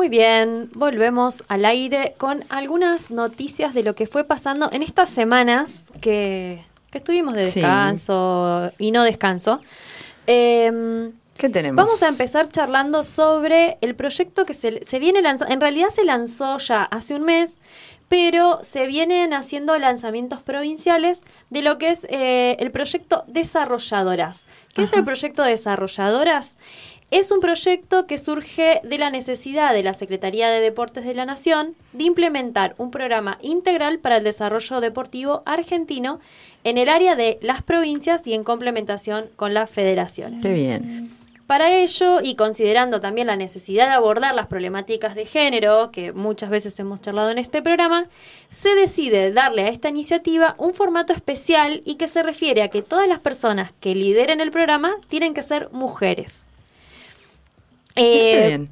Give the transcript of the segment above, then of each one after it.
Muy bien, volvemos al aire con algunas noticias de lo que fue pasando en estas semanas que, que estuvimos de Sí. descanso y no descanso. Em, ¿Qué tenemos? Vamos a empezar charlando sobre el proyecto que se, se viene lanzando. En realidad se lanzó ya hace un mes, pero se vienen haciendo lanzamientos provinciales de lo que es eh, el proyecto Desarrolladoras. ¿Qué es el proyecto Desarrolladoras? Es un proyecto que surge de la necesidad de la Secretaría de Deportes de la Nación de implementar un programa integral para el desarrollo deportivo argentino en el área de las provincias y en complementación con las federaciones. Qué bien. Para ello, y considerando también la necesidad de abordar las problemáticas de género, que muchas veces hemos charlado en este programa, se decide darle a esta iniciativa un formato especial y que se refiere a que todas las personas que lideren el programa tienen que ser mujeres. Eh.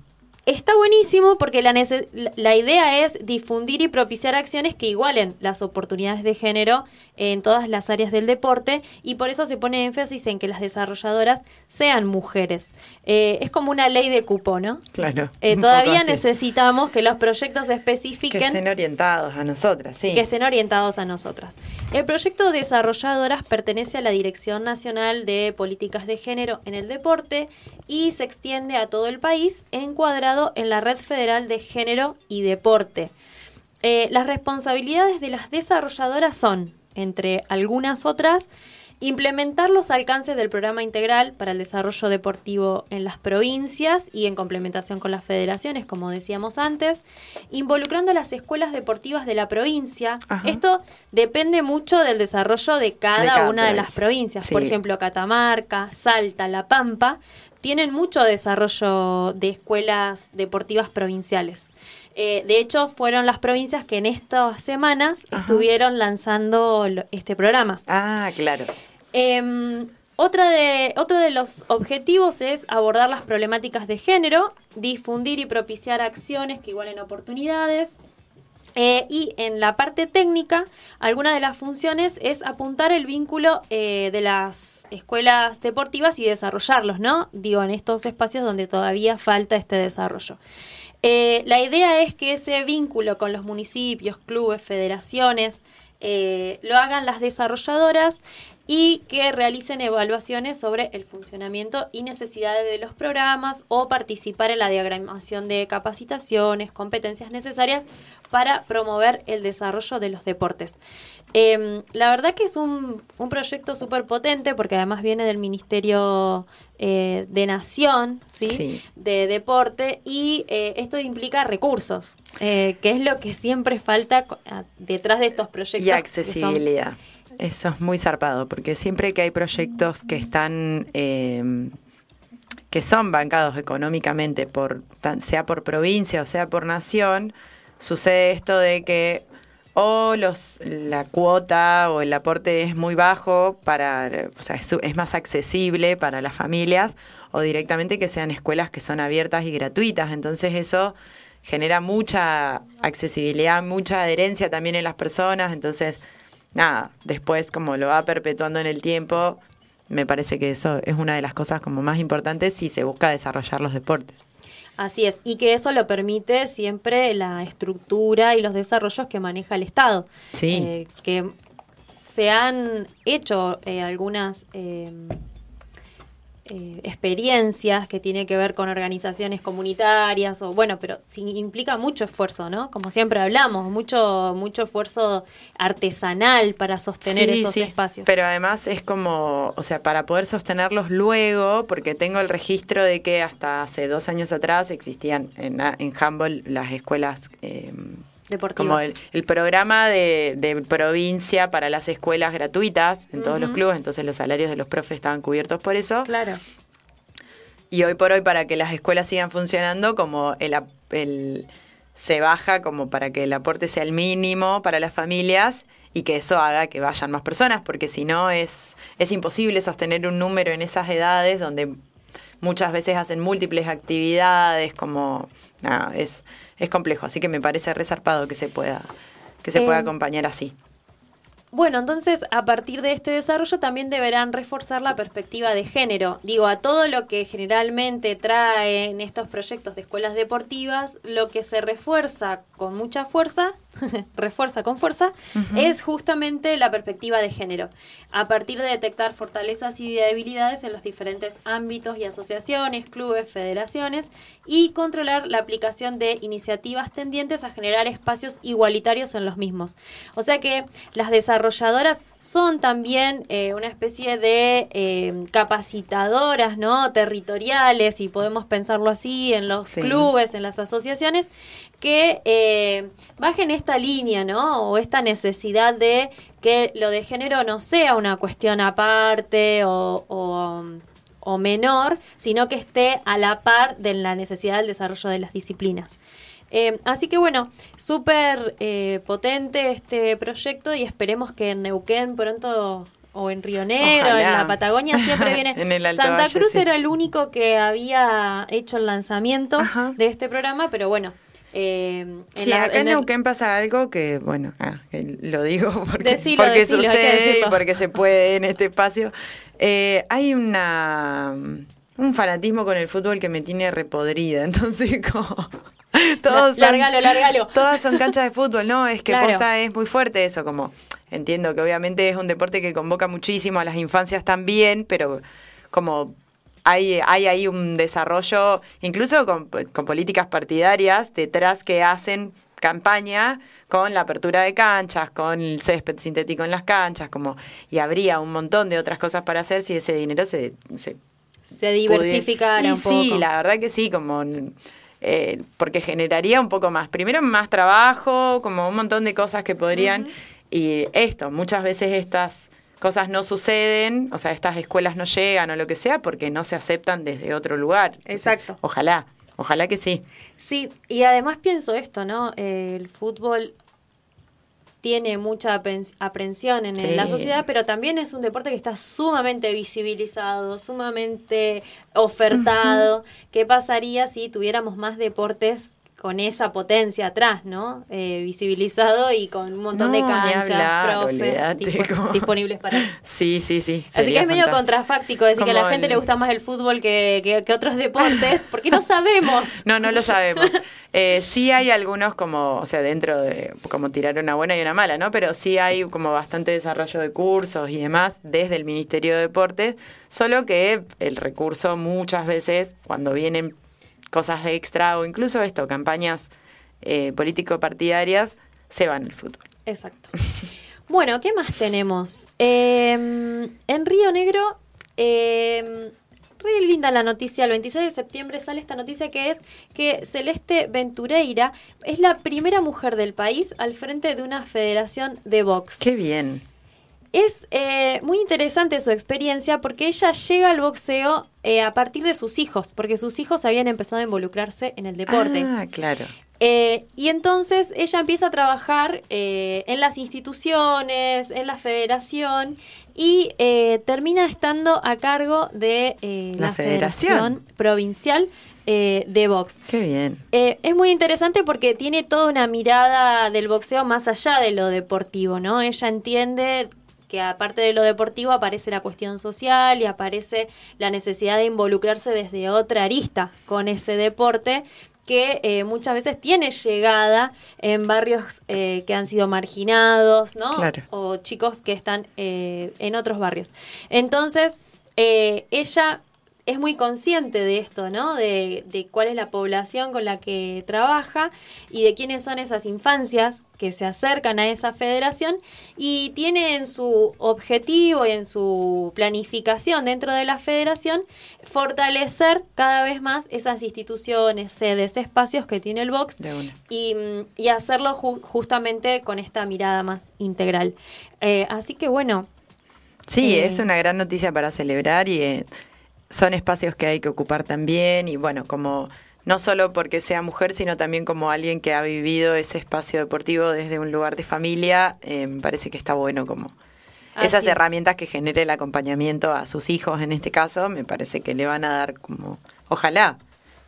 Está buenísimo porque la, idea es difundir y propiciar acciones que igualen las oportunidades de género en todas las áreas del deporte y por eso se pone énfasis en que las desarrolladoras sean mujeres. Eh, es como una ley de cupo, ¿no? Claro. Eh, todavía necesitamos que los proyectos Que especifiquen estén orientados a nosotras, sí. que estén orientados a nosotras. El proyecto Desarrolladoras pertenece a la Dirección Nacional de Políticas de Género en el Deporte y se extiende a todo el país, encuadrado en la Red Federal de Género y Deporte. Eh, las responsabilidades de las desarrolladoras son, entre algunas otras, implementar los alcances del programa integral para el desarrollo deportivo en las provincias y en complementación con las federaciones, como decíamos antes, involucrando a las escuelas deportivas de la provincia. Ajá. Esto depende mucho del desarrollo de cada, De cada una de las provincia. provincias. Por ejemplo, Catamarca, Salta, La Pampa, tienen mucho desarrollo de escuelas deportivas provinciales. Eh, de hecho, fueron las provincias que en estas semanas Ajá. estuvieron lanzando lo- este programa. Ah, claro. Em, otra de, otro de los objetivos es abordar las problemáticas de género, difundir y propiciar acciones que igualen oportunidades. Eh, y en la parte técnica, alguna de las funciones es apuntar el vínculo eh, de las escuelas deportivas y desarrollarlos, ¿no? Digo, en estos espacios donde todavía falta este desarrollo. Eh, la idea es que ese vínculo con los municipios, clubes, federaciones, eh, lo hagan las desarrolladoras y que realicen evaluaciones sobre el funcionamiento y necesidades de los programas o participar en la diagramación de capacitaciones, competencias necesarias para promover el desarrollo de los deportes. Eh, la verdad que es un, un proyecto súper potente porque además viene del Ministerio eh, de Nación, ¿sí? Sí. de deporte y eh, esto implica recursos, eh, que es lo que siempre falta detrás de estos proyectos. Y son- accesibilidad. Eso es muy zarpado, porque siempre que hay proyectos que están, eh, que son bancados económicamente, por sea por provincia o sea por nación, sucede esto de que o los, la cuota o el aporte es muy bajo para, o sea, es, es más accesible para las familias, o directamente que sean escuelas que son abiertas y gratuitas. Entonces eso genera mucha accesibilidad, mucha adherencia también en las personas. Entonces, nada, después como lo va perpetuando en el tiempo, me parece que eso es una de las cosas como más importantes si se busca desarrollar los deportes. Así es, y que eso lo permite siempre la estructura y los desarrollos que maneja el Estado. Sí. Eh, que se han hecho eh, algunas eh, eh, experiencias que tienen que ver con organizaciones comunitarias o bueno, pero sí implica mucho esfuerzo, ¿no? Como siempre hablamos, mucho mucho esfuerzo artesanal para sostener Sí, esos sí, espacios. Pero además es como, o sea, para poder sostenerlos luego, porque tengo el registro de que hasta hace dos años atrás existían en, en Humboldt las escuelas, eh, Deportivas. como el, el programa de, de provincia para las escuelas gratuitas en todos los clubes, entonces los salarios de los profes estaban cubiertos por eso. Claro. Y hoy por hoy, para que las escuelas sigan funcionando, como el, el- se baja como para que el aporte sea el mínimo para las familias y que eso haga que vayan más personas, porque si no es, es imposible sostener un número en esas edades donde muchas veces hacen múltiples actividades, como es, es complejo. Así que me parece resarpado que se pueda, que se pueda Eh, acompañar así. Bueno, entonces a partir de este desarrollo también deberán reforzar la perspectiva de género. Digo, a todo lo que generalmente traen estos proyectos de escuelas deportivas, lo que se refuerza con mucha fuerza, refuerza con fuerza, es justamente la perspectiva de género. A partir de detectar fortalezas y debilidades en los diferentes ámbitos y asociaciones, clubes, federaciones, y controlar la aplicación de iniciativas tendientes a generar espacios igualitarios en los mismos. O sea que las desarrolladoras son también eh, una especie de eh, capacitadoras ¿no? territoriales, y podemos pensarlo así, en los clubes, en las asociaciones, que eh, bajen esta línea, ¿no? O esta necesidad de que lo de género no sea una cuestión aparte o, o menor, sino que esté a la par de la necesidad del desarrollo de las disciplinas. Eh, así que bueno, súper eh, potente este proyecto y esperemos que en Neuquén pronto o en Río Negro, en la Patagonia siempre viene. Santa Cruz era el único que había hecho el lanzamiento de este programa, pero bueno. Eh, sí, acá en, Neuquén pasa algo que, bueno, ah, lo digo porque, porque sucede y porque se puede en este espacio. Eh, hay una un fanatismo con el fútbol que me tiene repodrida, entonces como todos son, lárgalo, lárgalo. Todas son canchas de fútbol, ¿no? Es que posta es muy fuerte eso, como entiendo que obviamente es un deporte que convoca muchísimo a las infancias también, pero como hay, hay ahí un desarrollo, incluso con, políticas partidarias detrás que hacen campaña con la apertura de canchas, con el césped sintético en las canchas, como y habría un montón de otras cosas para hacer si ese dinero se se, se diversificara un poco. Sí, la verdad que sí, como eh, porque generaría un poco más. Primero más trabajo, como un montón de cosas que podrían. Y esto, muchas veces estas cosas no suceden, o sea, estas escuelas no llegan o lo que sea, porque no se aceptan desde otro lugar. Exacto. Ojalá, ojalá que sí. Sí, y además pienso esto, ¿no? el fútbol tiene mucha aprensión en la sociedad, pero también es un deporte que está sumamente visibilizado, sumamente ofertado. ¿Qué pasaría si tuviéramos más deportes con esa potencia atrás, ¿no? Eh, visibilizado y con un montón de canchas, profes disponibles para eso. Sí, sí, sí. Así que es medio contrafáctico decir que a la gente le gusta más el fútbol que, que, otros deportes, porque no sabemos. no, no lo sabemos. Eh, sí hay algunos como, o sea, dentro de, como tirar una buena y una mala, ¿no? Pero sí hay como bastante desarrollo de cursos y demás desde el Ministerio de Deportes, solo que el recurso muchas veces, cuando vienen cosas extra o incluso esto, campañas eh, político-partidarias, se van al fútbol. Exacto. bueno, ¿qué más tenemos? Em, en Río Negro, eh, re linda la noticia, el 26 de septiembre sale esta noticia que es que Celeste Ventureira es la primera mujer del país al frente de una federación de box. Qué bien. Es eh, muy interesante su experiencia porque ella llega al boxeo eh, a partir de sus hijos, porque sus hijos habían empezado a involucrarse en el deporte. Ah, claro. Eh, y entonces ella empieza a trabajar en las instituciones, en la federación y termina estando a cargo de la, federación. provincial de box. Qué bien. es muy interesante porque tiene toda una mirada del boxeo más allá de lo deportivo, ¿no? Ella entiende que aparte de lo deportivo aparece la cuestión social y aparece la necesidad de involucrarse desde otra arista con ese deporte que eh, muchas veces tiene llegada en barrios eh, que han sido marginados, ¿no? O chicos que están eh, en otros barrios. Entonces, ella es muy consciente de esto, ¿no? De, cuál es la población con la que trabaja y de quiénes son esas infancias que se acercan a esa federación y tiene en su objetivo y en su planificación dentro de la federación fortalecer cada vez más esas instituciones, sedes, espacios que tiene el box y, y, hacerlo justamente con esta mirada más integral. Eh, así que bueno. Sí, eh, es una gran noticia para celebrar y... Eh, son espacios que hay que ocupar también y bueno, como no solo porque sea mujer, sino también como alguien que ha vivido ese espacio deportivo desde un lugar de familia, eh, me parece que está bueno como esas herramientas que genere el acompañamiento a sus hijos en este caso, me parece que le van a dar como, ojalá,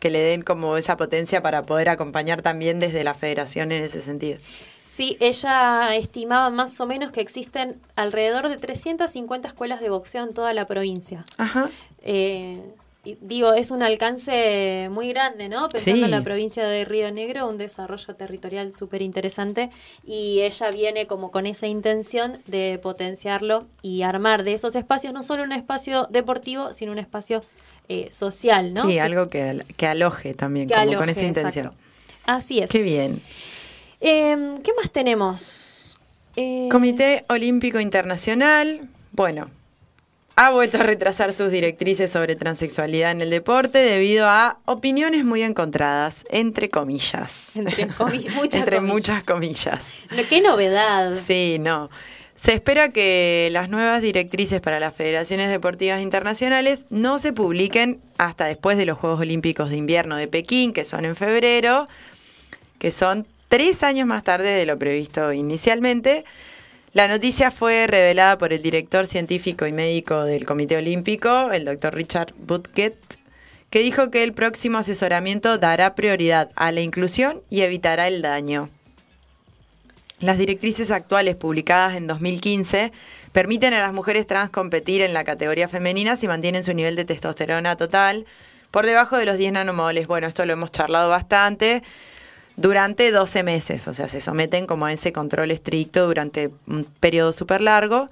que le den como esa potencia para poder acompañar también desde la federación en ese sentido. Sí, ella estimaba más o menos que existen alrededor de 350 escuelas de boxeo en toda la provincia. Ajá. Eh, y digo, es un alcance muy grande, ¿no? Pensando en la provincia de Río Negro, un desarrollo territorial súper interesante y ella viene como con esa intención de potenciarlo y armar de esos espacios no solo un espacio deportivo, sino un espacio eh, social, ¿no? Sí, algo que, que aloje también, como con esa intención. Así es. Qué bien. Em, ¿Qué más tenemos? Eh, Comité Olímpico Internacional. Bueno, ha vuelto a retrasar sus directrices sobre transexualidad en el deporte debido a opiniones muy encontradas, entre comillas. Entre, muchas, entre comillas. muchas comillas. Qué novedad. Sí, no. Se espera que las nuevas directrices para las federaciones deportivas internacionales no se publiquen hasta después de los Juegos Olímpicos de Invierno de Pekín, que son en febrero, que son tres años más tarde de lo previsto inicialmente. La noticia fue revelada por el director científico y médico del Comité Olímpico, el doctor Richard Butket, que dijo que el próximo asesoramiento dará prioridad a la inclusión y evitará el daño. Las directrices actuales publicadas en 2015 permiten a las mujeres trans competir en la categoría femenina si mantienen su nivel de testosterona total por debajo de los 10 nanomoles. Bueno, esto lo hemos charlado bastante durante 12 meses, o sea, se someten como a ese control estricto durante un periodo súper largo.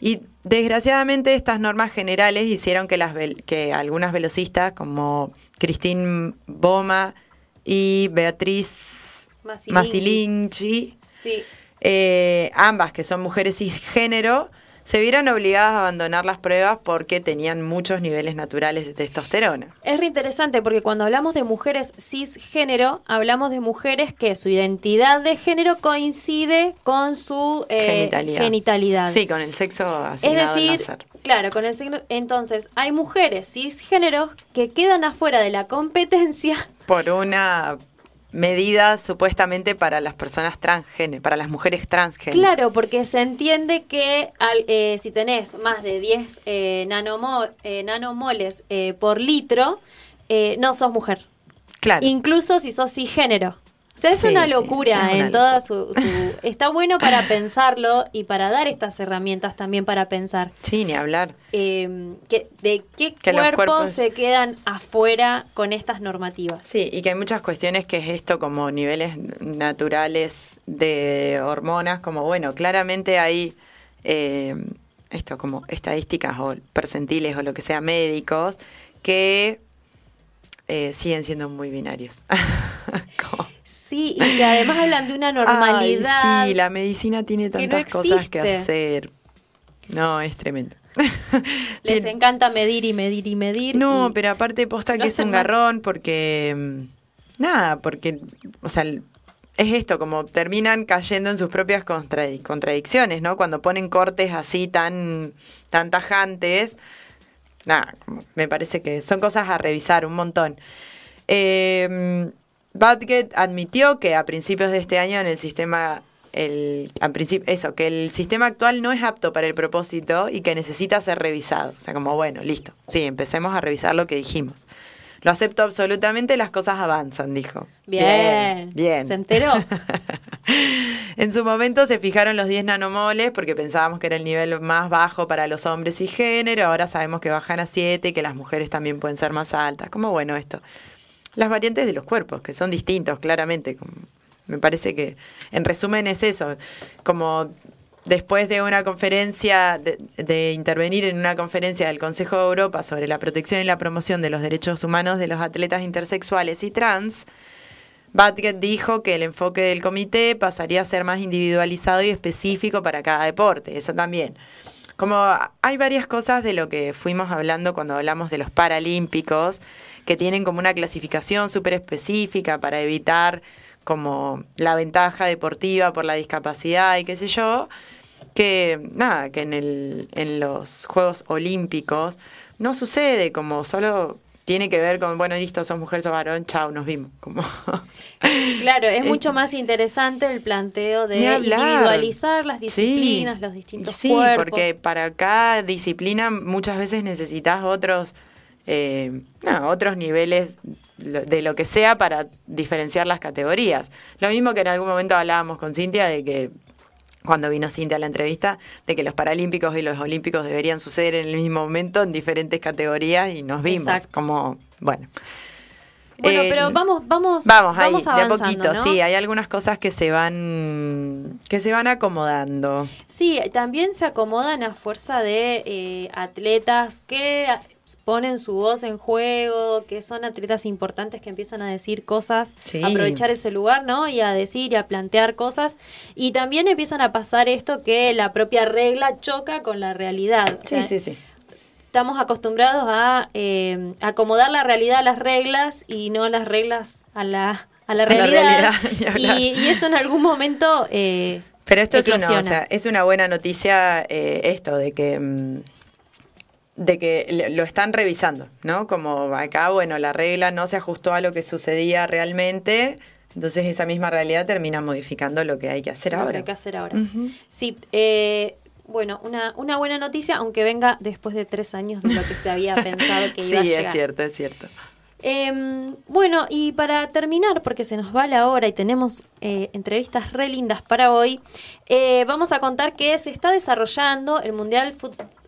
Y desgraciadamente estas normas generales hicieron que, las, que algunas velocistas como Christine Boma y Beatriz Masilinchi, sí. eh, ambas que son mujeres cisgénero, se vieran obligadas a abandonar las pruebas porque tenían muchos niveles naturales de testosterona. Es re interesante porque cuando hablamos de mujeres cisgénero, hablamos de mujeres que su identidad de género coincide con su eh, genitalidad. Sí, con el sexo asignado es decir, Claro, con el signo. Entonces, hay mujeres cisgéneros que quedan afuera de la competencia. Por una medidas supuestamente para las personas transgénero, para las mujeres transgénero. Claro, porque se entiende que eh, si tenés más de 10 eh, eh, nanomoles eh, por litro, no sos mujer. Claro. Incluso si sos cisgénero es una locura en toda su, Está bueno para pensarlo y para dar estas herramientas también para pensar. Sí, ni hablar. Eh, que, ¿De qué cuerpos, se quedan afuera con estas normativas? Sí, y que hay muchas cuestiones que es esto como niveles naturales de hormonas, como bueno, claramente hay... Eh, esto como estadísticas o percentiles o lo que sea médicos que eh, siguen siendo muy binarios. Sí, y que además hablan de una normalidad. sí, la medicina tiene tantas cosas que hacer. No, es tremendo. Les encanta medir y medir y medir. No, pero aparte posta que es un garrón porque... Mm, nada, porque, o sea, es esto, como terminan cayendo en sus propias contradicciones, ¿no? Cuando ponen cortes así tan, tan tajantes, nada, me parece que son cosas a revisar un montón. Eh, Badget admitió que a principios de este año en el sistema el, eso, que el sistema actual no es apto para el propósito y que necesita ser revisado. O sea, como bueno, listo. Sí, empecemos a revisar lo que dijimos. Lo acepto absolutamente, las cosas avanzan, dijo. Bien. Bien. ¿Se enteró? en su momento se fijaron los 10 nanomoles porque pensábamos que era el nivel más bajo para los hombres y género. Ahora sabemos que bajan a 7 y que las mujeres también pueden ser más altas. Como bueno esto las variantes de los cuerpos, que son distintos, claramente. Me parece que, en resumen, es eso. Como después de una conferencia, de, intervenir en una conferencia del Consejo de Europa sobre la protección y la promoción de los derechos humanos de los atletas intersexuales y trans, Batget dijo que el enfoque del comité pasaría a ser más individualizado y específico para cada deporte. Eso también. Como hay varias cosas de lo que fuimos hablando cuando hablamos de los Paralímpicos, que tienen como una clasificación súper específica para evitar como la ventaja deportiva por la discapacidad y qué sé yo, que nada, que en, el, en los Juegos Olímpicos no sucede como solo tiene que ver con, bueno, listo, sos mujer, sos varón, chao, nos vimos. Como claro, es mucho más interesante el planteo de individualizar las disciplinas, los distintos sí, Sí, porque para cada disciplina muchas veces necesitas otros eh, otros niveles de lo que sea para diferenciar las categorías. Lo mismo que en algún momento hablábamos con Cintia de que cuando vino Cintia a la entrevista, de que los Paralímpicos y los Olímpicos deberían suceder en el mismo momento en diferentes categorías y nos vimos como, bueno. Bueno, pero vamos, vamos, vamos, ahí, de a poquito, sí, hay algunas cosas que se van, que se van acomodando. Sí, también se acomodan a fuerza de eh, atletas que ponen su voz en juego, que son atletas importantes que empiezan a decir cosas, aprovechar ese lugar, ¿no? Y a decir y a plantear cosas. Y también empiezan a pasar esto que la propia regla choca con la realidad. Sí, sí, sí estamos acostumbrados a eh, acomodar la realidad a las reglas y no las reglas a la, a la realidad. y, eso en algún momento... Eh, Pero esto es una, o sea, es una buena noticia eh, esto de que... Mm, de que lo están revisando, ¿no? Como acá, bueno, la regla no se ajustó a lo que sucedía realmente, entonces esa misma realidad termina modificando lo que hay que hacer ahora. Lo que hay que hacer ahora. Sí, eh, bueno, una, una buena noticia, aunque venga después de tres años de lo que se había pensado que iba a llegar. Sí, es cierto, es cierto. Em, bueno, y para terminar, porque se nos va la hora y tenemos eh, entrevistas re lindas para hoy, eh, vamos a contar que se está desarrollando el Mundial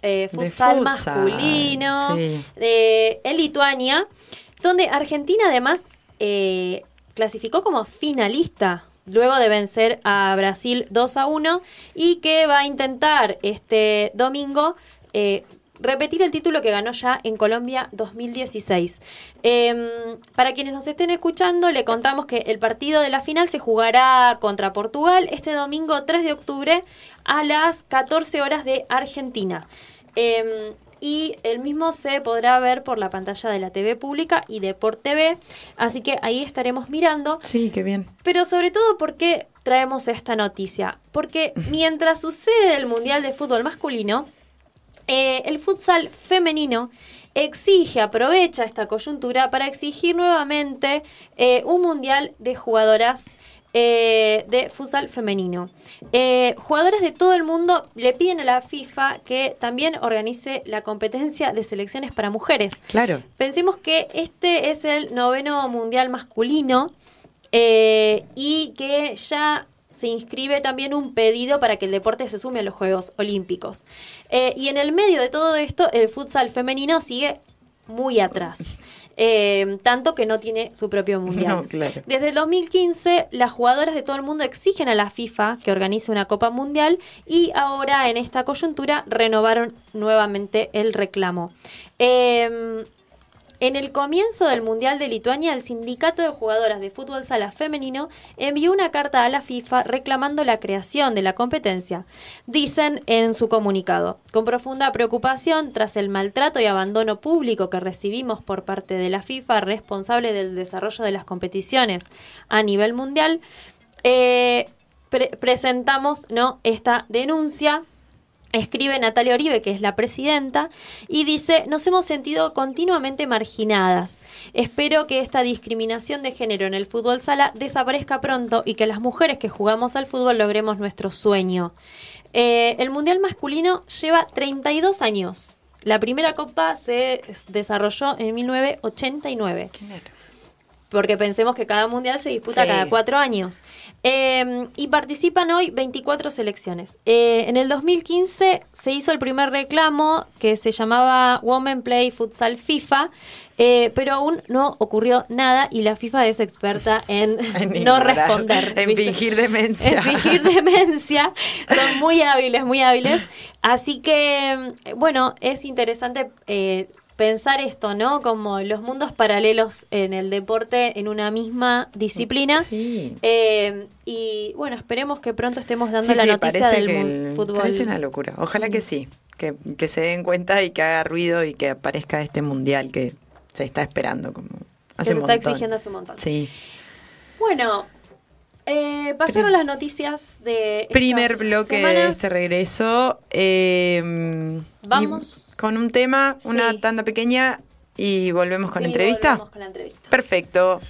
eh, Futsal, Masculino en Lituania, donde Argentina además clasificó como finalista luego de vencer a Brasil 2 a 1 y que va a intentar este domingo eh, repetir el título que ganó ya en Colombia 2016. Em, para quienes nos estén escuchando, le contamos que el partido de la final se jugará contra Portugal este domingo 3 de octubre a las 14 horas de Argentina. Em, y el mismo se podrá ver por la pantalla de la TV pública y de por TV, así que ahí estaremos mirando. Sí, qué bien. Pero sobre todo, ¿por qué traemos esta noticia? Porque mientras sucede el Mundial de Fútbol Masculino, eh, el futsal femenino exige, aprovecha esta coyuntura para exigir nuevamente eh, un mundial de jugadoras eh, de futsal femenino. Eh, jugadores de todo el mundo le piden a la FIFA que también organice la competencia de selecciones para mujeres. Claro. Pensemos que este es el noveno mundial masculino eh, y que ya se inscribe también un pedido para que el deporte se sume a los Juegos Olímpicos. y en el medio de todo esto, el futsal femenino sigue muy atrás. Eh, tanto que no tiene su propio mundial. Desde el 2015, las jugadoras de todo el mundo exigen a la FIFA que organice una Copa Mundial y ahora en esta coyuntura renovaron nuevamente el reclamo. Eh, en el comienzo del Mundial de Lituania, el sindicato de jugadoras de fútbol sala femenino envió una carta a la FIFA reclamando la creación de la competencia. Dicen en su comunicado, con profunda preocupación tras el maltrato y abandono público que recibimos por parte de la FIFA responsable del desarrollo de las competiciones a nivel mundial, eh, presentamos ¿no? esta denuncia Escribe Natalia Oribe, que es la presidenta, y dice, nos hemos sentido continuamente marginadas. Espero que esta discriminación de género en el fútbol sala desaparezca pronto y que las mujeres que jugamos al fútbol logremos nuestro sueño. Eh, el Mundial masculino lleva 32 años. La primera copa se desarrolló en 1989 porque pensemos que cada mundial se disputa cada cuatro años. Em, y participan hoy 24 selecciones. Eh, en el 2015 se hizo el primer reclamo que se llamaba Women Play Futsal FIFA, eh, pero aún no ocurrió nada y la FIFA es experta en, no responder. En fingir demencia. En fingir demencia. Son muy hábiles, muy hábiles. Así que, bueno, es interesante eh, pensar esto, ¿no? Como los mundos paralelos en el deporte en una misma disciplina. Sí. Eh, y bueno, esperemos que pronto estemos dando la noticia del fútbol. Parece una locura. Ojalá que sí, que, que, se den cuenta y que haga ruido y que aparezca este mundial que se está esperando como hace que se está exigiendo hace un montón. Sí. Bueno, eh, pasaron las noticias de. Primer bloque de este regreso. Eh, Vamos. Con un tema, una tanda pequeña y volvemos con, entrevista. Volvemos con la entrevista. Perfecto.